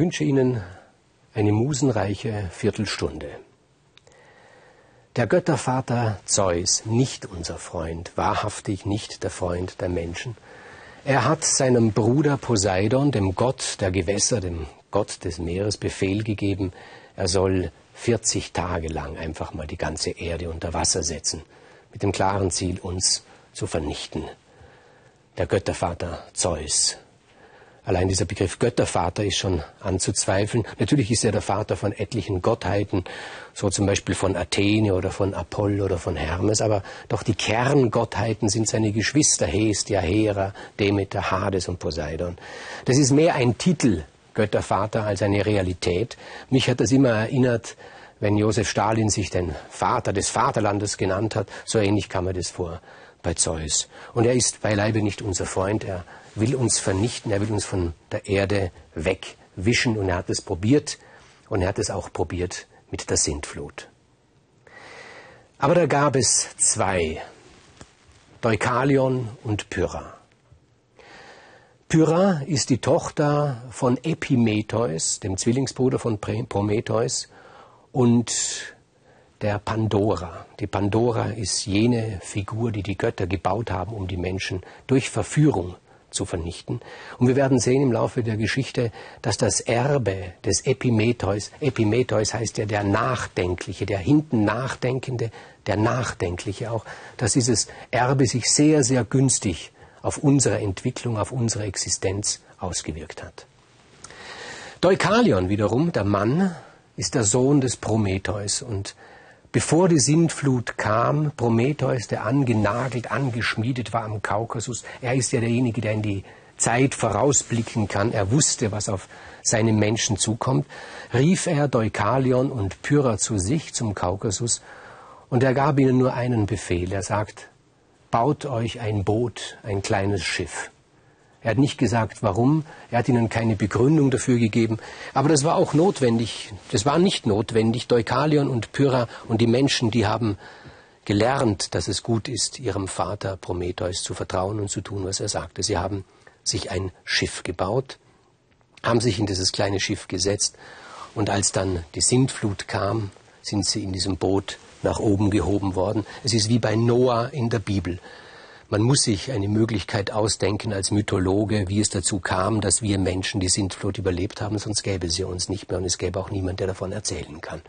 Ich wünsche Ihnen eine musenreiche Viertelstunde. Der Göttervater Zeus, nicht unser Freund, wahrhaftig nicht der Freund der Menschen. Er hat seinem Bruder Poseidon, dem Gott der Gewässer, dem Gott des Meeres, Befehl gegeben, er soll 40 Tage lang einfach mal die ganze Erde unter Wasser setzen, mit dem klaren Ziel, uns zu vernichten. Der Göttervater Zeus, Allein dieser Begriff Göttervater ist schon anzuzweifeln. Natürlich ist er der Vater von etlichen Gottheiten, so zum Beispiel von Athene oder von Apoll oder von Hermes, aber doch die Kerngottheiten sind seine Geschwister Hestia, Hera, Demeter, Hades und Poseidon. Das ist mehr ein Titel, Göttervater, als eine Realität. Mich hat das immer erinnert, wenn Josef Stalin sich den Vater des Vaterlandes genannt hat, so ähnlich kam mir das vor bei Zeus. Und er ist beileibe nicht unser Freund, er will uns vernichten, er will uns von der Erde wegwischen und er hat es probiert und er hat es auch probiert mit der Sintflut. Aber da gab es zwei, Deukalion und Pyrrha. Pyrrha ist die Tochter von Epimetheus, dem Zwillingsbruder von Prometheus, und der Pandora. Die Pandora ist jene Figur, die die Götter gebaut haben, um die Menschen durch Verführung zu vernichten. Und wir werden sehen im Laufe der Geschichte, dass das Erbe des Epimetheus, Epimetheus heißt ja der Nachdenkliche, der hinten Nachdenkende, der Nachdenkliche auch, dass dieses Erbe sich sehr, sehr günstig auf unsere Entwicklung, auf unsere Existenz ausgewirkt hat. Deukalion wiederum, der Mann, ist der Sohn des Prometheus und Bevor die Sintflut kam, Prometheus, der angenagelt, angeschmiedet war am Kaukasus, er ist ja derjenige, der in die Zeit vorausblicken kann, er wusste, was auf seine Menschen zukommt, rief er Deukalion und Pyrrha zu sich zum Kaukasus und er gab ihnen nur einen Befehl. Er sagt, baut euch ein Boot, ein kleines Schiff. Er hat nicht gesagt, warum. Er hat ihnen keine Begründung dafür gegeben. Aber das war auch notwendig. Das war nicht notwendig. Deukalion und Pyrrha und die Menschen, die haben gelernt, dass es gut ist, ihrem Vater Prometheus zu vertrauen und zu tun, was er sagte. Sie haben sich ein Schiff gebaut, haben sich in dieses kleine Schiff gesetzt und als dann die Sintflut kam, sind sie in diesem Boot nach oben gehoben worden. Es ist wie bei Noah in der Bibel. Man muss sich eine Möglichkeit ausdenken als Mythologe, wie es dazu kam, dass wir Menschen die Sintflut überlebt haben, sonst gäbe sie uns nicht mehr und es gäbe auch niemand, der davon erzählen kann.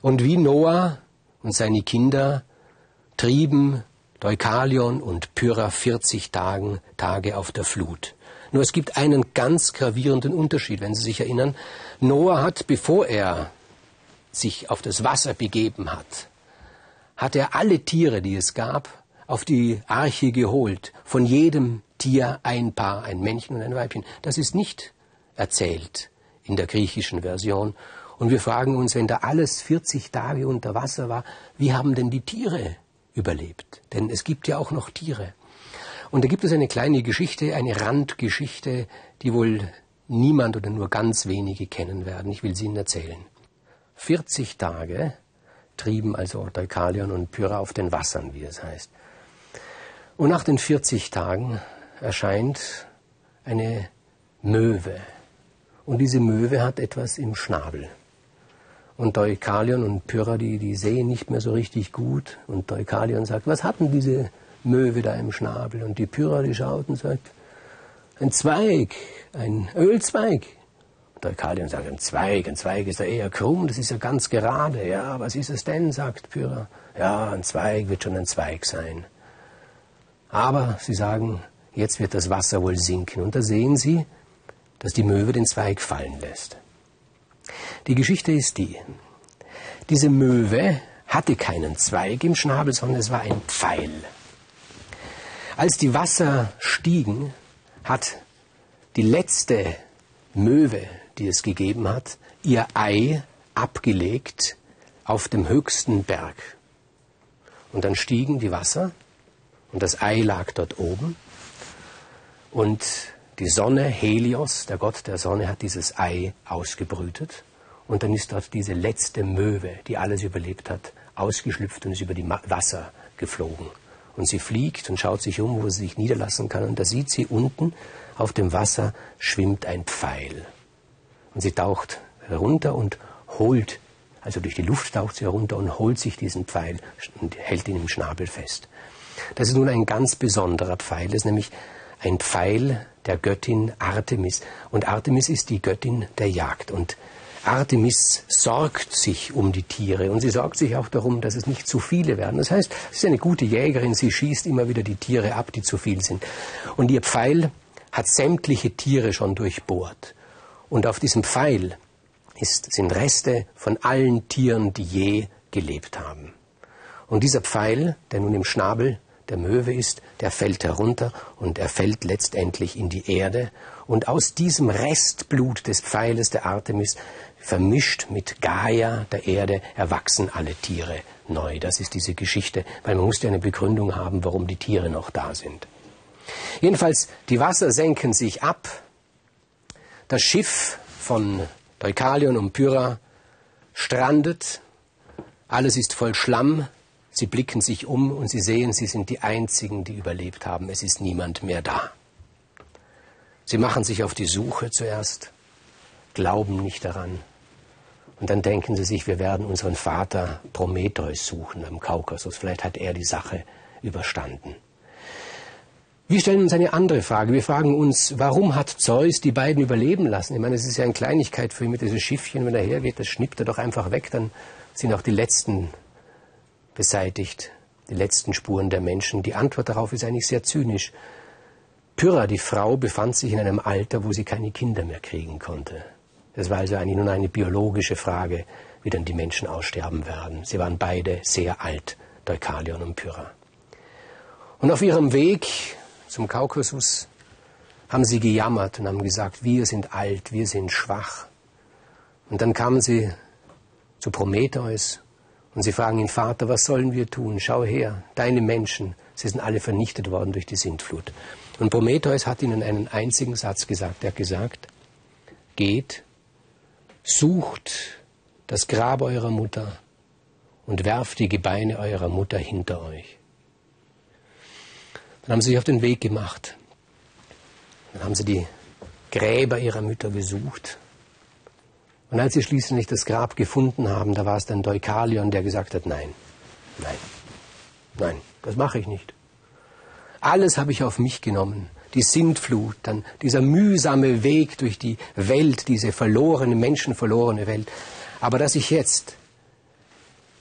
Und wie Noah und seine Kinder trieben Deukalion und Pyrrha 40 Tagen, Tage auf der Flut. Nur es gibt einen ganz gravierenden Unterschied, wenn Sie sich erinnern. Noah hat, bevor er sich auf das Wasser begeben hat, hat er alle Tiere, die es gab, auf die Arche geholt, von jedem Tier ein Paar, ein Männchen und ein Weibchen. Das ist nicht erzählt in der griechischen Version. Und wir fragen uns, wenn da alles 40 Tage unter Wasser war, wie haben denn die Tiere überlebt? Denn es gibt ja auch noch Tiere. Und da gibt es eine kleine Geschichte, eine Randgeschichte, die wohl niemand oder nur ganz wenige kennen werden. Ich will sie Ihnen erzählen. 40 Tage trieben also Deukalion und Pyrrha auf den Wassern, wie es heißt. Und nach den 40 Tagen erscheint eine Möwe. Und diese Möwe hat etwas im Schnabel. Und Deukalion und Pyrrha, die, die sehen nicht mehr so richtig gut. Und Deukalion sagt, was hat denn diese Möwe da im Schnabel? Und die Pyrrha, die schaut und sagt, ein Zweig, ein Ölzweig. Und Deukalion sagt, ein Zweig, ein Zweig ist ja eher krumm, das ist ja ganz gerade. Ja, was ist es denn, sagt Pyrrha. Ja, ein Zweig wird schon ein Zweig sein. Aber sie sagen, jetzt wird das Wasser wohl sinken. Und da sehen sie, dass die Möwe den Zweig fallen lässt. Die Geschichte ist die, diese Möwe hatte keinen Zweig im Schnabel, sondern es war ein Pfeil. Als die Wasser stiegen, hat die letzte Möwe, die es gegeben hat, ihr Ei abgelegt auf dem höchsten Berg. Und dann stiegen die Wasser und das Ei lag dort oben. Und die Sonne, Helios, der Gott der Sonne, hat dieses Ei ausgebrütet. Und dann ist dort diese letzte Möwe, die alles überlebt hat, ausgeschlüpft und ist über die Wasser geflogen. Und sie fliegt und schaut sich um, wo sie sich niederlassen kann. Und da sieht sie unten auf dem Wasser schwimmt ein Pfeil. Und sie taucht herunter und holt, also durch die Luft taucht sie herunter und holt sich diesen Pfeil und hält ihn im Schnabel fest. Das ist nun ein ganz besonderer Pfeil, das ist nämlich ein Pfeil der Göttin Artemis. Und Artemis ist die Göttin der Jagd. Und Artemis sorgt sich um die Tiere und sie sorgt sich auch darum, dass es nicht zu viele werden. Das heißt, sie ist eine gute Jägerin, sie schießt immer wieder die Tiere ab, die zu viel sind. Und ihr Pfeil hat sämtliche Tiere schon durchbohrt. Und auf diesem Pfeil ist, sind Reste von allen Tieren, die je gelebt haben. Und dieser Pfeil, der nun im Schnabel der Möwe ist, der fällt herunter und er fällt letztendlich in die Erde. Und aus diesem Restblut des Pfeiles der Artemis vermischt mit Gaia, der Erde, erwachsen alle Tiere neu. Das ist diese Geschichte, weil man muss ja eine Begründung haben, warum die Tiere noch da sind. Jedenfalls, die Wasser senken sich ab. Das Schiff von Deukalion und Pyrrha strandet. Alles ist voll Schlamm. Sie blicken sich um und sie sehen, sie sind die Einzigen, die überlebt haben. Es ist niemand mehr da. Sie machen sich auf die Suche zuerst, glauben nicht daran, und dann denken sie sich, wir werden unseren Vater Prometheus suchen am Kaukasus. Vielleicht hat er die Sache überstanden. Wir stellen uns eine andere Frage. Wir fragen uns, warum hat Zeus die beiden überleben lassen? Ich meine, es ist ja eine Kleinigkeit für ihn mit diesem Schiffchen, wenn er hergeht, das schnippt er doch einfach weg, dann sind auch die letzten beseitigt, die letzten Spuren der Menschen. Die Antwort darauf ist eigentlich sehr zynisch. Pyrrha, die Frau, befand sich in einem Alter, wo sie keine Kinder mehr kriegen konnte. Das war also eigentlich nur eine biologische Frage, wie dann die Menschen aussterben werden. Sie waren beide sehr alt, Deukalion und Pyrrha. Und auf ihrem Weg zum Kaukasus haben sie gejammert und haben gesagt, wir sind alt, wir sind schwach. Und dann kamen sie zu Prometheus und sie fragen ihn, Vater, was sollen wir tun? Schau her, deine Menschen, sie sind alle vernichtet worden durch die Sintflut. Und Prometheus hat ihnen einen einzigen Satz gesagt. Er hat gesagt, geht Sucht das Grab eurer Mutter und werft die Gebeine eurer Mutter hinter euch. Dann haben sie sich auf den Weg gemacht. Dann haben sie die Gräber ihrer Mütter gesucht. Und als sie schließlich das Grab gefunden haben, da war es dann Deukalion, der gesagt hat, nein, nein, nein, das mache ich nicht. Alles habe ich auf mich genommen die Sintflut, dann dieser mühsame Weg durch die Welt, diese verlorene, menschenverlorene Welt. Aber dass ich jetzt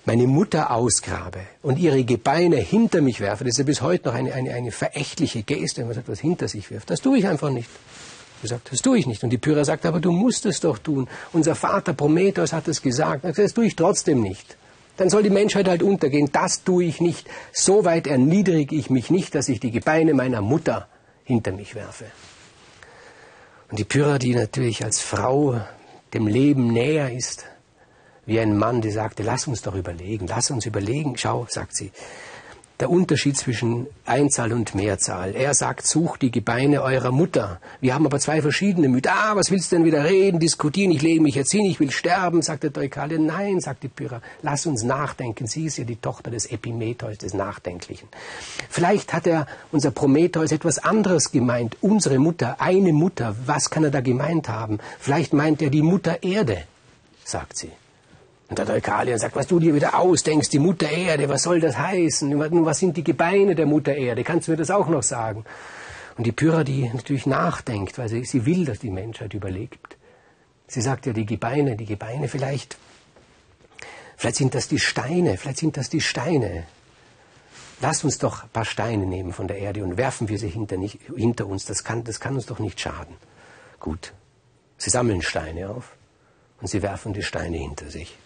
meine Mutter ausgrabe und ihre Gebeine hinter mich werfe, das ist ja bis heute noch eine, eine, eine verächtliche Geste, wenn man sagt, was hinter sich wirft. Das tue ich einfach nicht. Er sagt, das tue ich nicht. Und die Pyrrha sagt, aber du musst es doch tun. Unser Vater Prometheus hat es gesagt. Er sagt, das tue ich trotzdem nicht. Dann soll die Menschheit halt untergehen. Das tue ich nicht. So weit erniedrige ich mich nicht, dass ich die Gebeine meiner Mutter hinter mich werfe. Und die Pyrrha, die natürlich als Frau dem Leben näher ist, wie ein Mann, die sagte, lass uns doch überlegen, lass uns überlegen. Schau, sagt sie, der Unterschied zwischen Einzahl und Mehrzahl. Er sagt, sucht die Gebeine eurer Mutter. Wir haben aber zwei verschiedene Mütter. Ah, was willst du denn wieder reden, diskutieren? Ich lege mich jetzt hin, ich will sterben, sagt der Deukale. Nein, sagt die Pyrrha, lass uns nachdenken. Sie ist ja die Tochter des Epimetheus, des Nachdenklichen. Vielleicht hat er, unser Prometheus, etwas anderes gemeint. Unsere Mutter, eine Mutter. Was kann er da gemeint haben? Vielleicht meint er die Mutter Erde, sagt sie. Und der Deukalion sagt, was du dir wieder ausdenkst, die Mutter Erde, was soll das heißen? Was sind die Gebeine der Mutter Erde? Kannst du mir das auch noch sagen? Und die Pyrrha, die natürlich nachdenkt, weil sie, sie will, dass die Menschheit überlebt. Sie sagt ja, die Gebeine, die Gebeine vielleicht, vielleicht sind das die Steine, vielleicht sind das die Steine. Lass uns doch ein paar Steine nehmen von der Erde und werfen wir sie hinter, nicht, hinter uns. Das kann, das kann uns doch nicht schaden. Gut. Sie sammeln Steine auf und sie werfen die Steine hinter sich.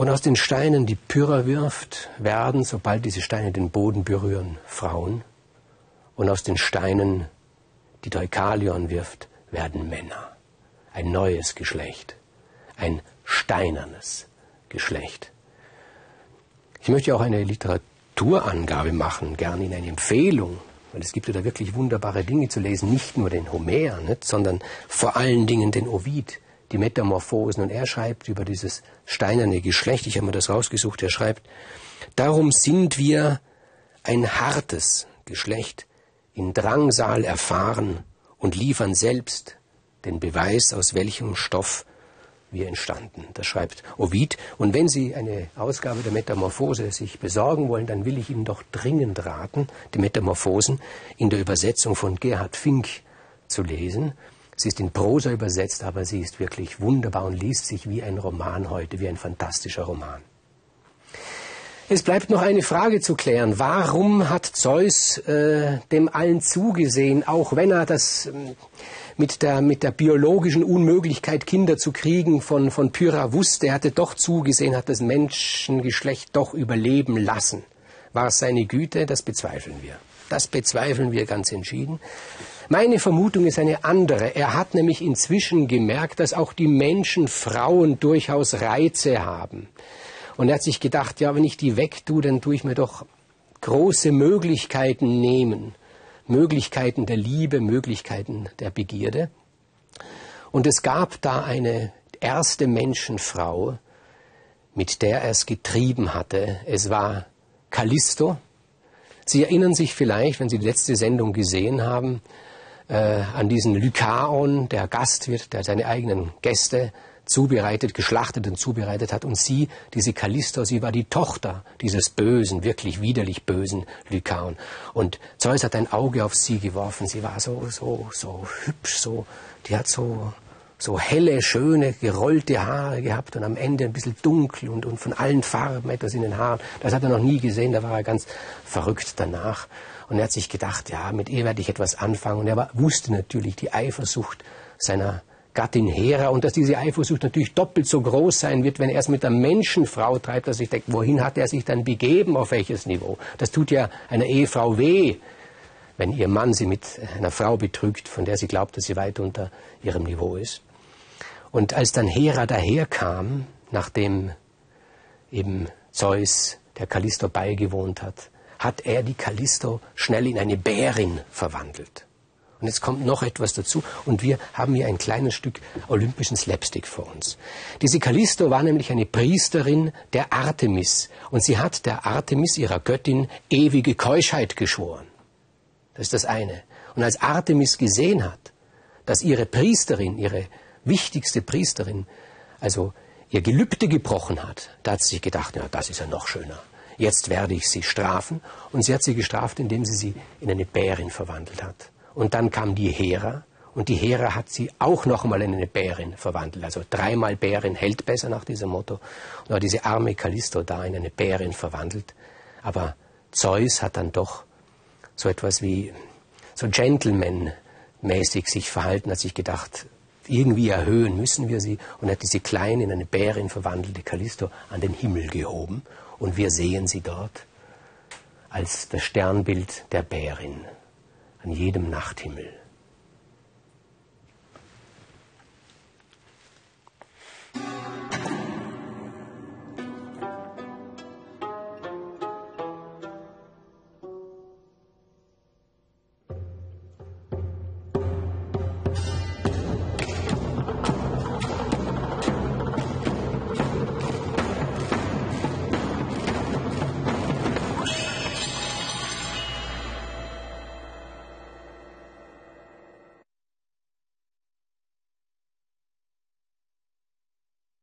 Und aus den Steinen, die Pyrrha wirft, werden, sobald diese Steine den Boden berühren, Frauen. Und aus den Steinen, die Deukalion wirft, werden Männer. Ein neues Geschlecht. Ein steinernes Geschlecht. Ich möchte auch eine Literaturangabe machen, gerne in eine Empfehlung, weil es gibt ja da wirklich wunderbare Dinge zu lesen, nicht nur den Homer, nicht, sondern vor allen Dingen den Ovid die Metamorphosen. Und er schreibt über dieses steinerne Geschlecht, ich habe mir das rausgesucht, er schreibt, darum sind wir ein hartes Geschlecht, in Drangsal erfahren und liefern selbst den Beweis, aus welchem Stoff wir entstanden. Das schreibt Ovid. Und wenn Sie eine Ausgabe der Metamorphose sich besorgen wollen, dann will ich Ihnen doch dringend raten, die Metamorphosen in der Übersetzung von Gerhard Fink zu lesen. Sie ist in Prosa übersetzt, aber sie ist wirklich wunderbar und liest sich wie ein Roman heute, wie ein fantastischer Roman. Es bleibt noch eine Frage zu klären. Warum hat Zeus äh, dem allen zugesehen, auch wenn er das äh, mit, der, mit der biologischen Unmöglichkeit, Kinder zu kriegen, von, von Pyrrha wusste, er hatte doch zugesehen, hat das Menschengeschlecht doch überleben lassen. War es seine Güte? Das bezweifeln wir. Das bezweifeln wir ganz entschieden. Meine Vermutung ist eine andere. Er hat nämlich inzwischen gemerkt, dass auch die Menschen Frauen durchaus Reize haben. Und er hat sich gedacht, ja, wenn ich die wegtue, dann tue ich mir doch große Möglichkeiten nehmen. Möglichkeiten der Liebe, Möglichkeiten der Begierde. Und es gab da eine erste Menschenfrau, mit der er es getrieben hatte. Es war Callisto. Sie erinnern sich vielleicht, wenn Sie die letzte Sendung gesehen haben, äh, an diesen Lykaon, der Gastwirt, der seine eigenen Gäste zubereitet, geschlachtet und zubereitet hat. Und sie, diese Callisto, sie war die Tochter dieses bösen, wirklich widerlich bösen Lykaon. Und Zeus hat ein Auge auf sie geworfen. Sie war so, so, so hübsch, so, die hat so, so helle, schöne, gerollte Haare gehabt und am Ende ein bisschen dunkel und, und von allen Farben etwas in den Haaren. Das hat er noch nie gesehen, da war er ganz verrückt danach. Und er hat sich gedacht, ja, mit ihr werde ich etwas anfangen. Und er war, wusste natürlich die Eifersucht seiner Gattin Hera und dass diese Eifersucht natürlich doppelt so groß sein wird, wenn er es mit einer Menschenfrau treibt, dass ich denke, wohin hat er sich dann begeben, auf welches Niveau? Das tut ja einer Ehefrau weh, wenn ihr Mann sie mit einer Frau betrügt, von der sie glaubt, dass sie weit unter ihrem Niveau ist. Und als dann Hera daherkam, nachdem eben Zeus der Callisto beigewohnt hat, hat er die Callisto schnell in eine Bärin verwandelt. Und jetzt kommt noch etwas dazu und wir haben hier ein kleines Stück olympischen Slapstick vor uns. Diese Callisto war nämlich eine Priesterin der Artemis und sie hat der Artemis, ihrer Göttin, ewige Keuschheit geschworen. Das ist das eine. Und als Artemis gesehen hat, dass ihre Priesterin, ihre wichtigste Priesterin, also ihr Gelübde gebrochen hat, da hat sie sich gedacht, ja, das ist ja noch schöner. Jetzt werde ich sie strafen. Und sie hat sie gestraft, indem sie sie in eine Bärin verwandelt hat. Und dann kam die Hera und die Hera hat sie auch noch einmal in eine Bärin verwandelt. Also dreimal Bärin hält besser nach diesem Motto. Und war diese arme Callisto da in eine Bärin verwandelt. Aber Zeus hat dann doch so etwas wie so Gentleman-mäßig sich verhalten, hat sich gedacht, irgendwie erhöhen müssen wir sie und hat diese kleine in eine Bärin verwandelte Callisto an den Himmel gehoben und wir sehen sie dort als das Sternbild der Bärin an jedem Nachthimmel.